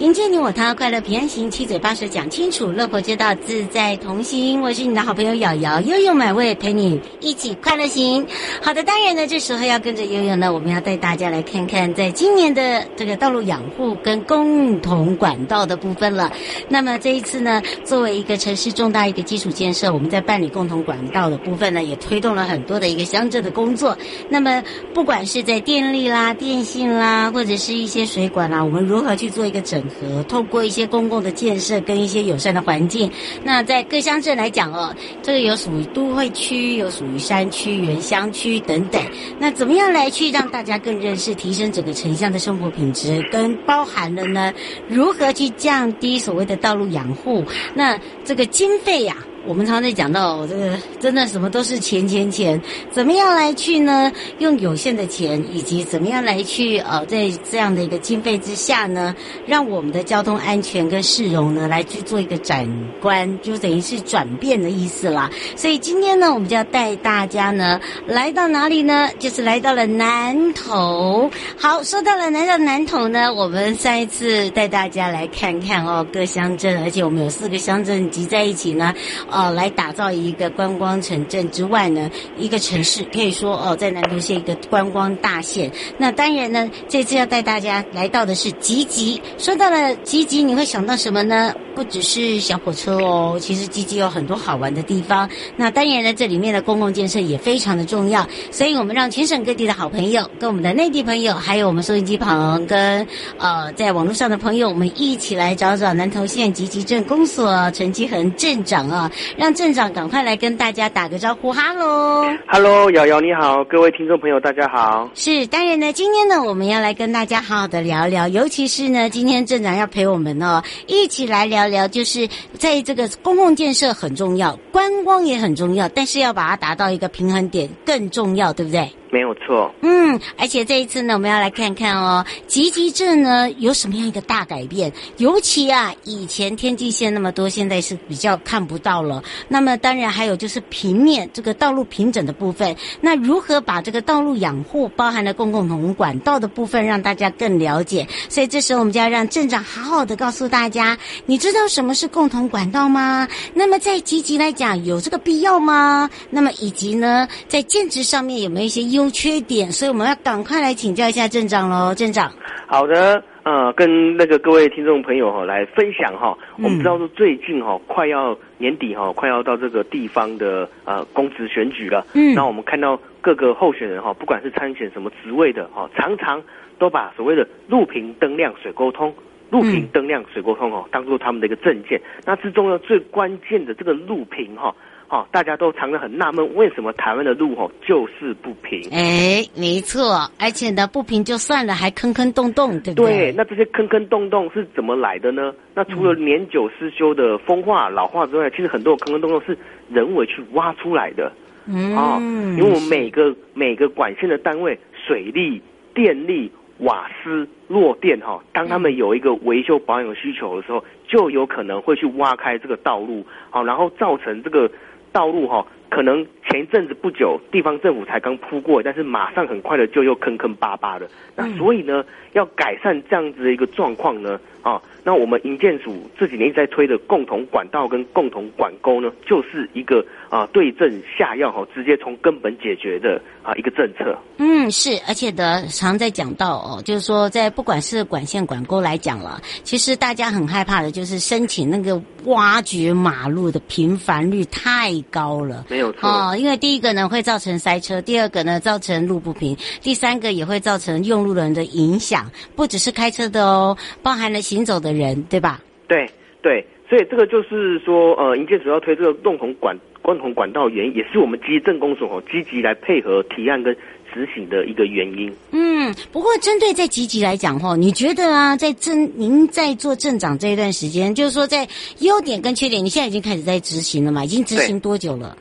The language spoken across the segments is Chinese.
迎接你我他，快乐平安行，七嘴八舌讲清楚，乐活街道自在同行。我是你的好朋友瑶瑶，悠悠美味陪你一起快乐行。好的，当然呢，这时候要跟着悠悠呢，我们要带大家来看看，在今年的这个道路养护跟共同管道的部分了。那么这一次呢，作为一个城市重大一个基础建设，我们在办理共同管道的部分呢，也推动了很多的一个乡镇的工作。那么不管是在电力啦、电信啦，或者是一些水管啦，我们如何去做一个整和，通过一些公共的建设跟一些友善的环境，那在各乡镇来讲哦，这个有属于都会区，有属于山区、原乡区等等。那怎么样来去让大家更认识、提升整个城乡的生活品质，跟包含了呢？如何去降低所谓的道路养护？那这个经费呀、啊？我们常常在讲到这个，真的什么都是钱钱钱，怎么样来去呢？用有限的钱，以及怎么样来去呃，在这样的一个经费之下呢，让我们的交通安全跟市容呢，来去做一个转观，就等于是转变的意思啦。所以今天呢，我们就要带大家呢，来到哪里呢？就是来到了南头。好，说到了来到南头呢，我们上一次带大家来看看哦，各乡镇，而且我们有四个乡镇集在一起呢。哦，来打造一个观光城镇之外呢，一个城市可以说哦，在南投县一个观光大县。那当然呢，这次要带大家来到的是集集。说到了集集，你会想到什么呢？不只是小火车哦，其实集集有很多好玩的地方。那当然呢，这里面的公共建设也非常的重要。所以我们让全省各地的好朋友，跟我们的内地朋友，还有我们收音机旁跟呃在网络上的朋友，我们一起来找找南投县集集镇公所陈吉恒镇长啊。让镇长赶快来跟大家打个招呼，哈喽，哈喽，瑶瑶你好，各位听众朋友大家好。是，当然呢，今天呢，我们要来跟大家好好的聊聊，尤其是呢，今天镇长要陪我们哦，一起来聊聊，就是在这个公共建设很重要，观光也很重要，但是要把它达到一个平衡点更重要，对不对？没有错，嗯，而且这一次呢，我们要来看看哦，集集镇呢有什么样一个大改变？尤其啊，以前天际线那么多，现在是比较看不到了。那么当然还有就是平面这个道路平整的部分，那如何把这个道路养护，包含了公共同管道的部分，让大家更了解？所以这时候我们就要让镇长好好的告诉大家，你知道什么是共同管道吗？那么在集集来讲，有这个必要吗？那么以及呢，在建制上面有没有一些优缺点，所以我们要赶快来请教一下镇长喽，镇长。好的，呃，跟那个各位听众朋友哈来分享哈，嗯、我们知道说最近哈快要年底哈，快要到这个地方的呃公职选举了，嗯，那我们看到各个候选人哈，不管是参选什么职位的哈，常常都把所谓的路平灯亮水沟通，路平灯亮水沟通哦，当做他们的一个证件。那之中呢，最关键的这个路平哈。哦，大家都常常很纳闷，为什么台湾的路吼就是不平？哎，没错，而且呢，不平就算了，还坑坑洞洞，对不对？对，那这些坑坑洞洞是怎么来的呢？那除了年久失修的风化、老化之外，其实很多坑坑洞洞是人为去挖出来的。嗯，哦，因为我们每个每个管线的单位，水利、电力、瓦斯、弱电哈，当他们有一个维修保养需求的时候，就有可能会去挖开这个道路，好，然后造成这个。道路哈可能前一阵子不久，地方政府才刚铺过，但是马上很快的就又坑坑巴巴的。那所以呢，要改善这样子的一个状况呢，啊，那我们营建署这几年一直在推的共同管道跟共同管沟呢，就是一个啊对症下药哈，直接从根本解决的啊一个政策。嗯，是，而且的常在讲到哦，就是说在不管是管线管沟来讲了，其实大家很害怕的就是申请那个挖掘马路的频繁率太高了。没有错哦，因为第一个呢会造成塞车，第二个呢造成路不平，第三个也会造成用路人的影响，不只是开车的哦，包含了行走的人，对吧？对对，所以这个就是说，呃，营建署要推这个共同管共同管道原因，也是我们基政工所哦积极来配合提案跟执行的一个原因。嗯，不过针对在积极来讲哈，你觉得啊，在镇您在做镇长这一段时间，就是说在优点跟缺点，你现在已经开始在执行了嘛？已经执行多久了？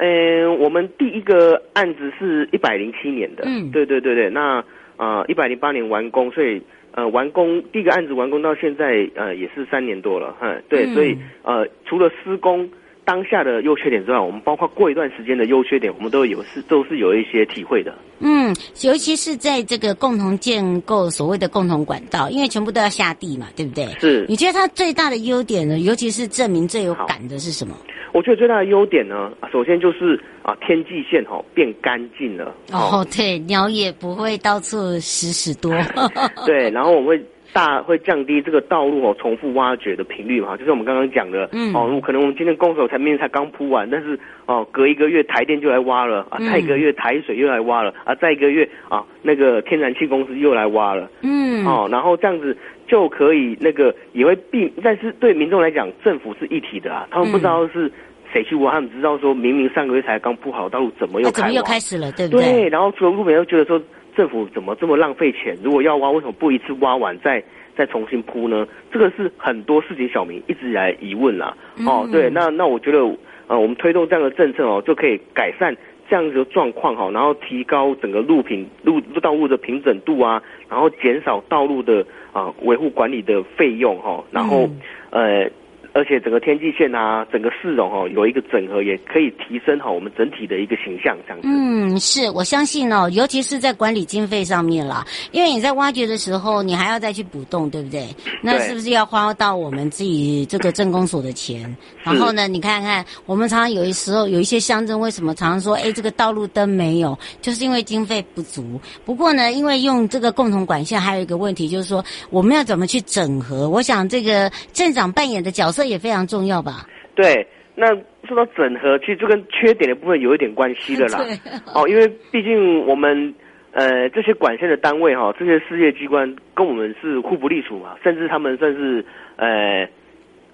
嗯、呃，我们第一个案子是一百零七年的，嗯，对对对对，那呃一百零八年完工，所以呃完工第一个案子完工到现在呃也是三年多了，哈，对，嗯、所以呃除了施工当下的优缺点之外，我们包括过一段时间的优缺点，我们都有是都是有一些体会的。嗯，尤其是在这个共同建构所谓的共同管道，因为全部都要下地嘛，对不对？是。你觉得它最大的优点呢？尤其是证明最有感的是什么？我觉得最大的优点呢，首先就是啊，天际线哈变干净了。哦，对，鸟也不会到处屎屎多。对，然后我们会大会降低这个道路哦重复挖掘的频率嘛，就是我们刚刚讲的，嗯，哦，可能我们今天工手才明明才刚铺完，但是哦，隔一个月台电就来挖了啊，再一个月台水又来挖了啊，再一个月啊，那个天然气公司又来挖了，嗯，哦，然后这样子。就可以那个也会避，但是对民众来讲，政府是一体的啊，他们不知道是谁去挖，他们只知道说明明上个月才刚铺好道路，怎么又开？怎么又开始了？对不对？对，然后除了路面又觉得说政府怎么这么浪费钱？如果要挖，为什么不一次挖完再再重新铺呢？这个是很多市井小民一直以来疑问啦。哦，对，那那我觉得呃，我们推动这样的政策哦，就可以改善。这样子的状况哈，然后提高整个路平路道路的平整度啊，然后减少道路的啊维护管理的费用哈，然后呃。而且整个天际线啊，整个市容哦，有一个整合，也可以提升好我们整体的一个形象，这样子。嗯，是我相信哦，尤其是在管理经费上面啦，因为你在挖掘的时候，你还要再去补洞，对不对？那是不是要花到我们自己这个镇公所的钱？然后呢，你看看，我们常常有一时候有一些乡镇，为什么常常说，哎，这个道路灯没有，就是因为经费不足。不过呢，因为用这个共同管线，还有一个问题就是说，我们要怎么去整合？我想这个镇长扮演的角色。这也非常重要吧？对，那说到整合，其实就跟缺点的部分有一点关系的啦。哦，因为毕竟我们呃这些管线的单位哈、哦，这些事业机关跟我们是互不隶属嘛，甚至他们算是呃。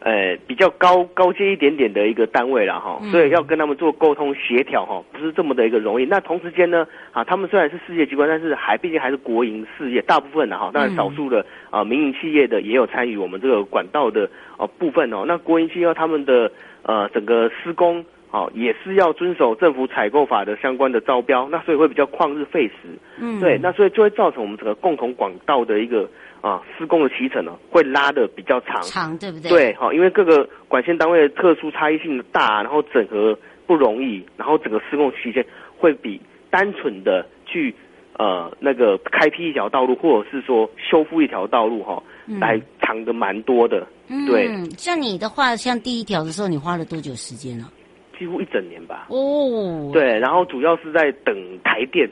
呃，比较高高阶一点点的一个单位了哈，所以要跟他们做沟通协调哈，不是这么的一个容易。那同时间呢，啊，他们虽然是事业机关，但是还毕竟还是国营事业，大部分的哈，当然少数的啊民营企业的也有参与我们这个管道的呃部分哦。那国营企业他们的呃整个施工啊，也是要遵守政府采购法的相关的招标，那所以会比较旷日费时。嗯，对，那所以就会造成我们整个共同管道的一个。啊，施工的期程呢，会拉的比较长，长对不对？对，好，因为各个管线单位的特殊差异性大，然后整合不容易，然后整个施工期间会比单纯的去呃那个开辟一条道路，或者是说修复一条道路哈，嗯、来长的蛮多的。对，嗯，像你的话，像第一条的时候，你花了多久时间呢？几乎一整年吧。哦，对，然后主要是在等台电。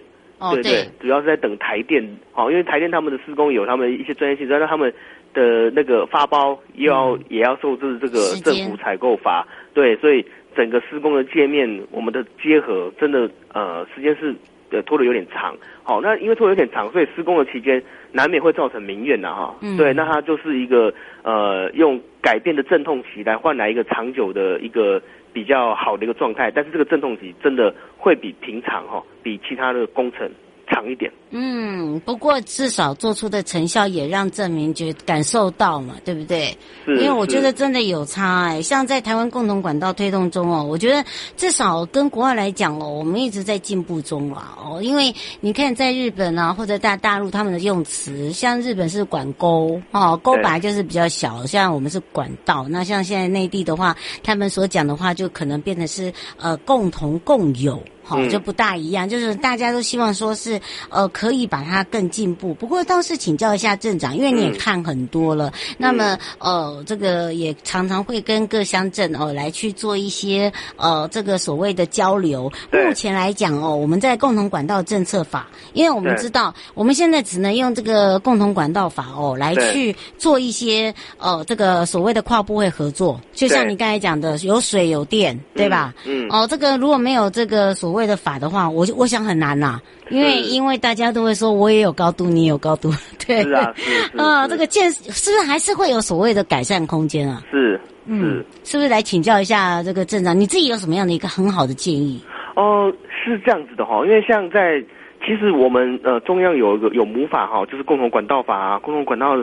对对，主要是在等台电，好，因为台电他们的施工有他们一些专业性，但是他们的那个发包又要、嗯、也要受制这个政府采购法，对，所以整个施工的界面，我们的结合真的呃时间是呃拖得有点长，好，那因为拖得有点长，所以施工的期间难免会造成民怨呐哈，嗯、对，那它就是一个呃用改变的阵痛期来换来一个长久的一个。比较好的一个状态，但是这个阵痛期真的会比平常哈、哦，比其他的工程长一点。嗯，不过至少做出的成效也让证明觉感受到嘛，对不对？是。因为我觉得真的有差哎，像在台湾共同管道推动中哦，我觉得至少跟国外来讲哦，我们一直在进步中啊哦，因为你看在日本啊或者大大陆他们的用词，像日本是管沟哦，沟本来就是比较小，像我们是管道，那像现在内地的话，他们所讲的话就可能变成是呃共同共有。好，就不大一样，就是大家都希望说是，呃，可以把它更进步。不过倒是请教一下镇长，因为你也看很多了，嗯、那么呃，这个也常常会跟各乡镇哦来去做一些呃这个所谓的交流。目前来讲哦，我们在共同管道政策法，因为我们知道我们现在只能用这个共同管道法哦来去做一些呃这个所谓的跨部会合作，就像你刚才讲的，有水有电，对吧？嗯。哦，这个如果没有这个所谓的法的话，我我想很难呐、啊，因为因为大家都会说，我也有高度，你也有高度，对，是啊，是是 啊，这个建是不是还是会有所谓的改善空间啊？是，嗯，是不是来请教一下这个镇长，你自己有什么样的一个很好的建议？哦，是这样子的哈，因为像在其实我们呃中央有一个有母法哈，就是共同管道法啊，共同管道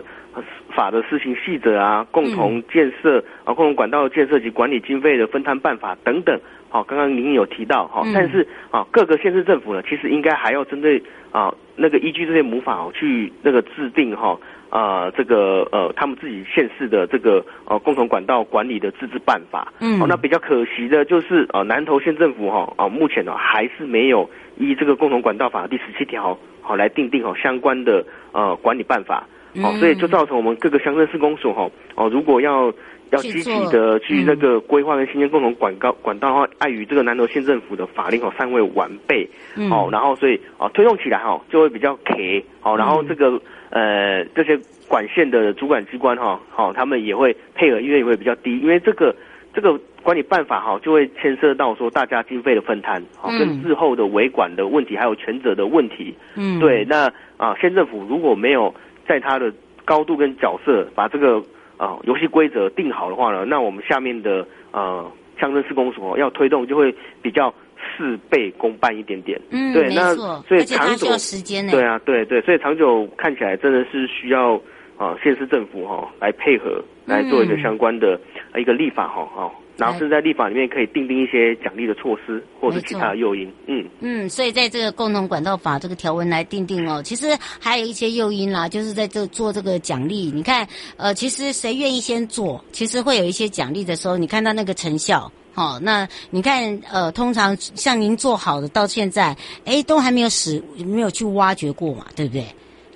法的施行细则啊，共同建设啊，共同管道建设及管理经费的分摊办法等等。好，刚刚您有提到哈，但是啊，各个县市政府呢，其实应该还要针对啊那个依据这些母法去那个制定哈啊这个呃他们自己县市的这个呃共同管道管理的自治办法。嗯，那比较可惜的就是啊南投县政府哈啊目前呢还是没有依这个共同管道法第十七条好来订定好相关的呃管理办法。哦，所以就造成我们各个乡镇市公所哈哦如果要。要积极的去那个规划跟新建共同管道管道的话，碍于这个南投县政府的法令哦尚未完备，哦，然后所以啊推动起来哈就会比较卡，好，然后这个呃这些管线的主管机关哈，好，他们也会配合意愿也会比较低，因为这个这个管理办法哈就会牵涉到说大家经费的分摊，好，跟日后的维管的问题还有权责的问题，嗯，对，那啊县政府如果没有在他的高度跟角色把这个。啊，游戏规则定好的话呢，那我们下面的呃乡镇市公所要推动就会比较事倍功半一点点。嗯，对，那所以长久时间呢？对啊，对对，所以长久看起来真的是需要啊县市政府哈、哦、来配合来做一个相关的一个立法哈、哦、哈。然后是在立法里面可以定定一些奖励的措施，或者其他的诱因。嗯嗯，所以在这个共同管道法这个条文来定定哦，其实还有一些诱因啦，就是在这做这个奖励。你看，呃，其实谁愿意先做，其实会有一些奖励的时候，你看到那个成效。好、哦，那你看，呃，通常像您做好的到现在，哎，都还没有使，没有去挖掘过嘛，对不对？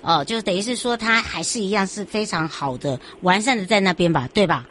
哦，就等于是说，它还是一样是非常好的、完善的在那边吧，对吧？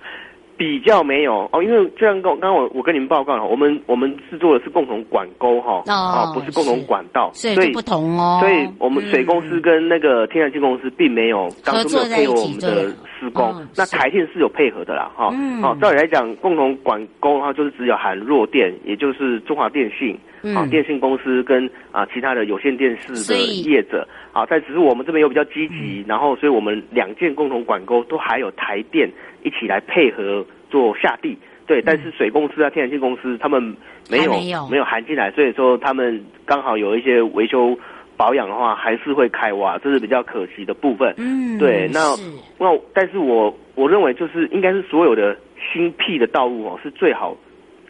比较没有哦，因为这样刚刚我我跟你们报告了，我们我们制作的是共同管沟哈，哦，不是共同管道，所以不同哦。所以我们水公司跟那个天然气公司并没有当初没有配合我们的施工，那台电是有配合的啦哈。哦，照理来讲，共同管沟的话就是只有含弱电，也就是中华电信啊电信公司跟啊其他的有线电视的业者。啊，但只是我们这边又比较积极，然后所以我们两件共同管沟都还有台电。一起来配合做下地，对，但是水公司啊、天然气公司他们没有没有，没有含进来，所以说他们刚好有一些维修保养的话，还是会开挖，这是比较可惜的部分。嗯，对，那那但是我我认为就是应该是所有的新辟的道路哦，是最好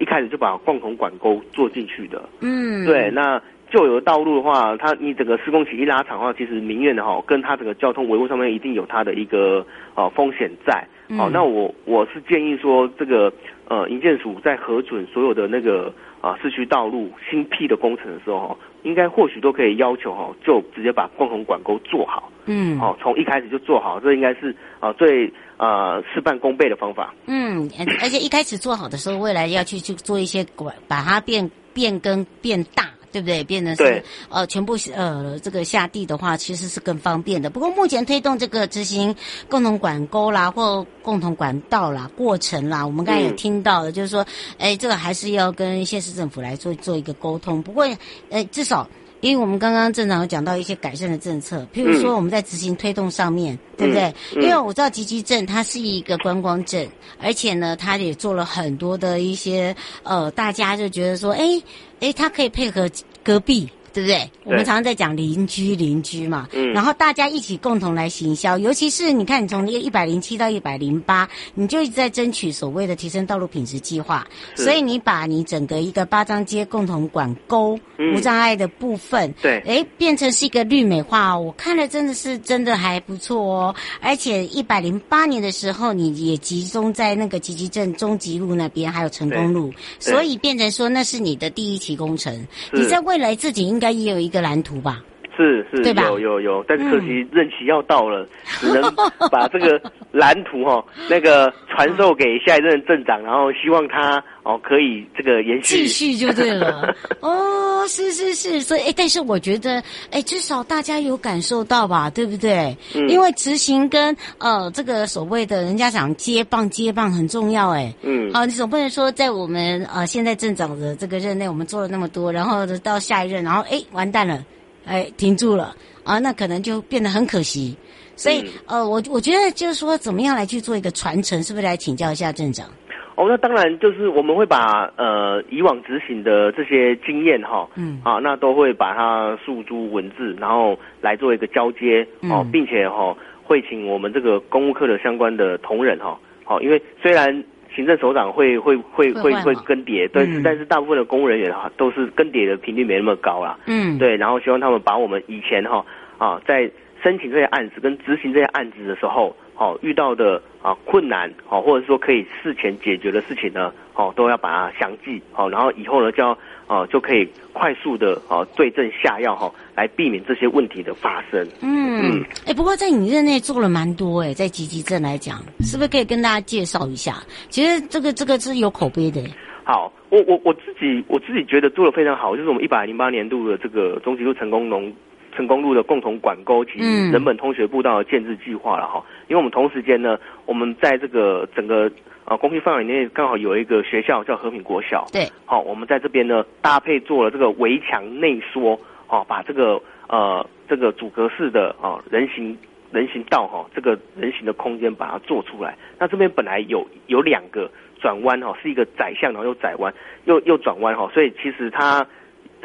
一开始就把共同管沟做进去的。嗯，对，那。旧有的道路的话，它你整个施工期一拉长的话，其实民怨的哈，跟它整个交通维护上面一定有它的一个呃风险在。好、嗯，那我我是建议说，这个呃营建署在核准所有的那个啊、呃、市区道路新辟的工程的时候，应该或许都可以要求哈，就直接把共同管沟做好。嗯，好，从一开始就做好，这应该是啊、呃、最呃事半功倍的方法。嗯，而且一开始做好的时候，未来要去去做一些管，把它变变更变大。对不对？变成是呃，全部呃，这个下地的话，其实是更方便的。不过目前推动这个执行共同管沟啦，或共同管道啦，过程啦，我们刚才也听到的，就是说，哎，这个还是要跟县市政府来做做一个沟通。不过，呃，至少。因为我们刚刚镇长有讲到一些改善的政策，譬如说我们在执行推动上面，嗯、对不对？因为我知道集集镇它是一个观光镇，而且呢，它也做了很多的一些呃，大家就觉得说，哎哎，它可以配合隔壁。对不对？我们常常在讲邻居，邻居嘛，嗯，然后大家一起共同来行销。尤其是你看，你从一百零七到一百零八，你就一直在争取所谓的提升道路品质计划，所以你把你整个一个八张街共同管沟无障碍的部分，对，哎，变成是一个绿美化，我看了真的是真的还不错哦。而且一百零八年的时候，你也集中在那个集集镇中吉路那边，还有成功路，所以变成说那是你的第一期工程。你在未来自己应该应该也有一个蓝图吧？是是？有有有，但是可惜任期要到了，嗯、只能把这个蓝图哈、哦、那个传授给下一任镇长，然后希望他哦可以这个延续继续就对了。哦，是是是，所以哎，但是我觉得哎，至少大家有感受到吧，对不对？嗯、因为执行跟呃这个所谓的人家讲接棒接棒很重要哎。嗯。好，你总不能说在我们呃现在镇长的这个任内，我们做了那么多，然后到下一任，然后哎完蛋了。哎，停住了啊，那可能就变得很可惜。所以，嗯、呃，我我觉得就是说，怎么样来去做一个传承，是不是来请教一下镇长？哦，那当然就是我们会把呃以往执行的这些经验哈，嗯，啊，那都会把它诉诸文字，然后来做一个交接哦，嗯、并且哈会请我们这个公务科的相关的同仁哈，好，因为虽然。行政首长会会会会会更迭，但是但是大部分的公务人员哈都是更迭的频率没那么高啦。嗯，对，然后希望他们把我们以前哈啊在申请这些案子跟执行这些案子的时候，哦遇到的啊困难哦或者说可以事前解决的事情呢，哦都要把它详记哦，然后以后呢就要。哦，就可以快速的哦对症下药哈，来避免这些问题的发生。嗯嗯，哎、嗯欸，不过在你任内做了蛮多哎，在积极症来讲，是不是可以跟大家介绍一下？其实这个这个是有口碑的。好，我我我自己我自己觉得做的非常好，就是我们一百零八年度的这个中吉路成功农成功路的共同管沟及人本通学步道的建制计划了哈。嗯、因为我们同时间呢，我们在这个整个。啊，公区范围内刚好有一个学校叫和平国小。对，好，我们在这边呢搭配做了这个围墙内缩，哦，把这个呃这个阻隔式的啊人行人行道哈，这个人行的空间把它做出来。那这边本来有有两个转弯哈，是一个窄向，然后又窄弯，又又转弯哈，所以其实它。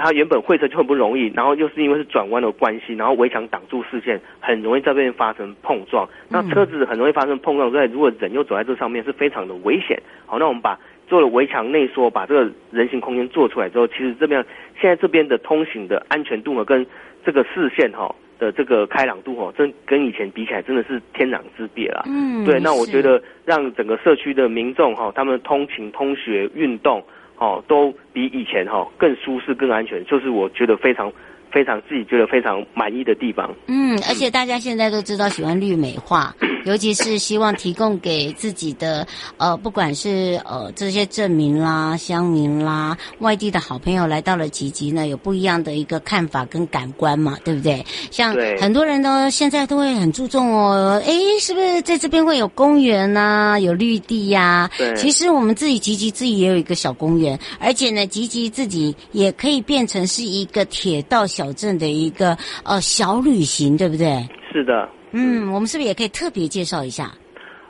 它原本会车就很不容易，然后又是因为是转弯的关系，然后围墙挡住视线，很容易在这边发生碰撞。那车子很容易发生碰撞，所以如果人又走在这上面，是非常的危险。好，那我们把做了围墙内缩，把这个人行空间做出来之后，其实这边现在这边的通行的安全度呢，跟这个视线哈的这个开朗度哈，真跟以前比起来真的是天壤之别了。嗯，对。那我觉得让整个社区的民众哈，他们通勤、通学、运动。哦，都比以前哈更舒适、更安全，就是我觉得非常。非常自己觉得非常满意的地方。嗯，而且大家现在都知道喜欢绿美化，尤其是希望提供给自己的呃，不管是呃这些证明啦、乡民啦、外地的好朋友来到了吉吉呢，有不一样的一个看法跟感官嘛，对不对？像很多人呢，现在都会很注重哦，哎，是不是在这边会有公园呐，有绿地呀？对。其实我们自己吉吉自己也有一个小公园，而且呢，吉吉自己也可以变成是一个铁道。小镇的一个呃小旅行，对不对？是的，嗯，我们是不是也可以特别介绍一下？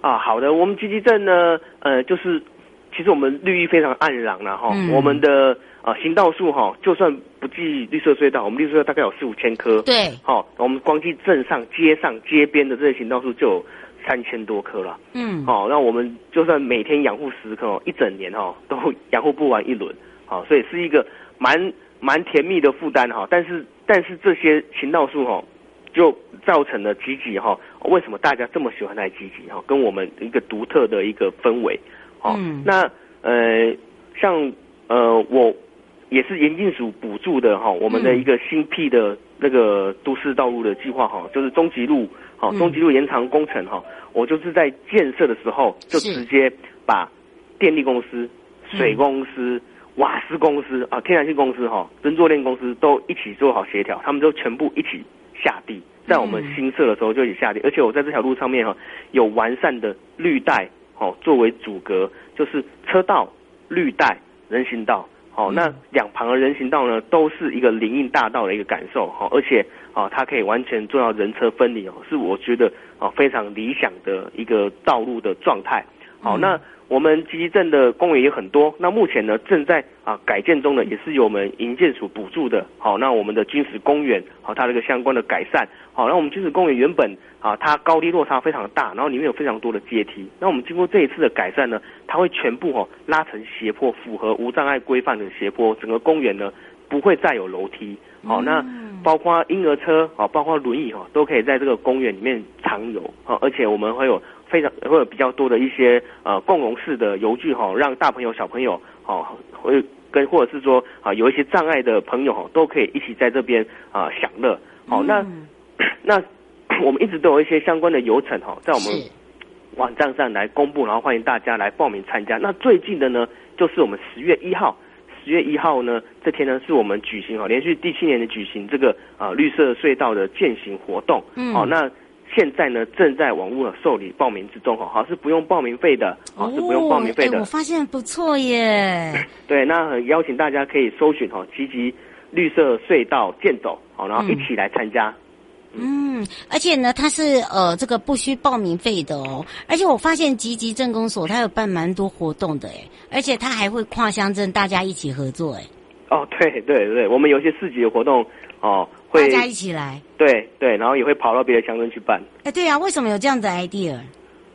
啊，好的，我们集集镇呢，呃，就是其实我们绿意非常盎然了哈，嗯、我们的呃行道树哈，就算不计绿色隧道，我们绿色隧道大概有四五千棵，对，好，我们光计镇上、街上、街边的这些行道树就有三千多棵了，嗯，好，那我们就算每天养护十棵，一整年哈都养护不完一轮，好，所以是一个蛮。蛮甜蜜的负担哈，但是但是这些行道树哈，就造成了集集哈，为什么大家这么喜欢来集集哈？跟我们一个独特的一个氛围，好，嗯、那呃像呃我也是严禁署补助的哈，我们的一个新辟的那个都市道路的计划哈，就是中吉路好中吉路延长工程哈，我就是在建设的时候就直接把电力公司、水公司。嗯瓦斯公司啊，天然气公司哈，跟作电公司都一起做好协调，他们都全部一起下地，在我们新设的时候就一起下地，而且我在这条路上面哈，有完善的绿带哦，作为阻隔，就是车道、绿带、人行道，哦，那两旁的人行道呢，都是一个林荫大道的一个感受哈，而且啊，它可以完全做到人车分离哦，是我觉得啊非常理想的一个道路的状态。好，那我们集集镇的公园也很多，那目前呢正在啊改建中的，也是由我们营建署补助的。好，那我们的军事公园，好，它这个相关的改善，好，那我们军事公园原本啊它高低落差非常的大，然后里面有非常多的阶梯，那我们经过这一次的改善呢，它会全部哦拉成斜坡，符合无障碍规范的斜坡，整个公园呢不会再有楼梯。好，那包括婴儿车，好，包括轮椅哈，都可以在这个公园里面常游，好，而且我们会有。非常会有比较多的一些呃共融式的游具哈，让大朋友小朋友哦会跟或者是说啊有一些障碍的朋友哈都可以一起在这边啊享乐。好，那 那 我们一直都有一些相关的游程哈，在我们网站上来公布，然后欢迎大家来报名参加。那最近的呢，就是我们十月一号，十月一号呢这天呢是我们举行哈连续第七年的举行这个啊绿色隧道的践行活动。嗯，好那。现在呢，正在网络受理报名之中，哈，好是不用报名费的，哦，是不用报名费的。欸、我发现不错耶。对，那很邀请大家可以搜寻哈，积极绿色隧道健走，好，然后一起来参加。嗯，而且呢，它是呃这个不需报名费的哦。而且我发现吉吉镇公所它有办蛮多活动的，哎，而且它还会跨乡镇大家一起合作，哎。哦，对对对，我们有些市集的活动，哦。会大家一起来，对对，然后也会跑到别的乡镇去办。哎，对啊，为什么有这样的 idea？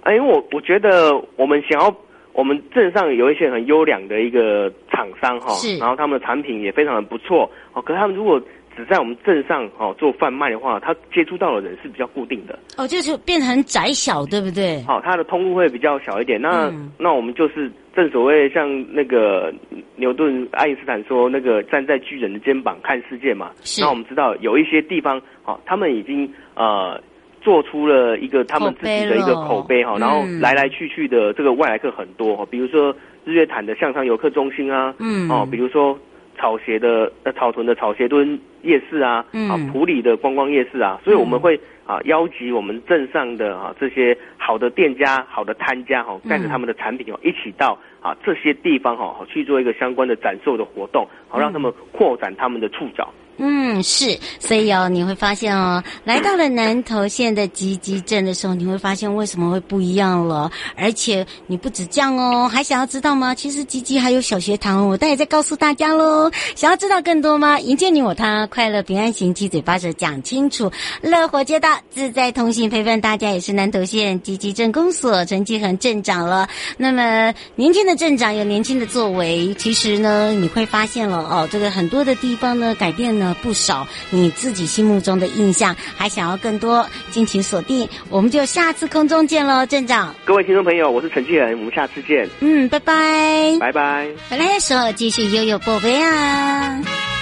哎，因为我我觉得我们想要，我们镇上有一些很优良的一个厂商哈，是，然后他们的产品也非常的不错哦。可是他们如果只在我们镇上哦做贩卖的话，他接触到的人是比较固定的。哦，就是变得很窄小，对不对？好，它的通路会比较小一点。那、嗯、那我们就是正所谓像那个牛顿、爱因斯坦说那个站在巨人的肩膀看世界嘛。是。那我们知道有一些地方，好，他们已经呃做出了一个他们自己的一个口碑哈，然后来来去去的这个外来客很多哈，比如说日月潭的向上游客中心啊，嗯，哦，比如说。草鞋的呃草屯的草鞋墩夜市啊，嗯、啊普里的观光夜市啊，所以我们会啊邀集我们镇上的啊这些好的店家、好的摊家哈，带着他们的产品哦一起到啊这些地方哈，去做一个相关的展售的活动，好让他们扩展他们的触角。嗯，嗯是，所以哦，你会发现哦，来到了南投县的集集镇的时候，你会发现为什么会不一样了。而且你不止这样哦，还想要知道吗？其实集集还有小学堂，我待会再告诉大家喽。想要知道更多吗？迎接你我他，快乐平安行，七嘴八舌讲清楚，乐活街道自在同行，陪伴大家也是南投县集集镇公所陈继恒镇长了。那么年轻的镇长有年轻的作为，其实呢，你会发现了哦，这个很多的地方呢改变了了。不少，你自己心目中的印象，还想要更多，敬请锁定，我们就下次空中见喽，镇长。各位听众朋友，我是陈继仁，我们下次见。嗯，拜拜，拜拜。回来的时候继续悠悠宝贝啊。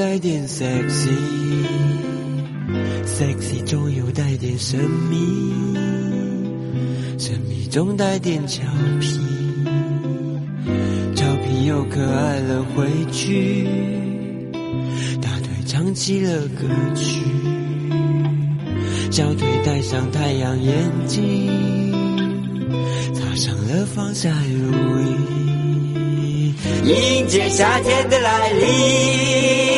带点 sexy，sexy 中又带点神秘，神秘中带点俏皮，俏皮又可爱了回去，大腿唱起了歌曲，小腿戴上太阳眼镜，擦上了防晒乳液。迎接夏天的来临。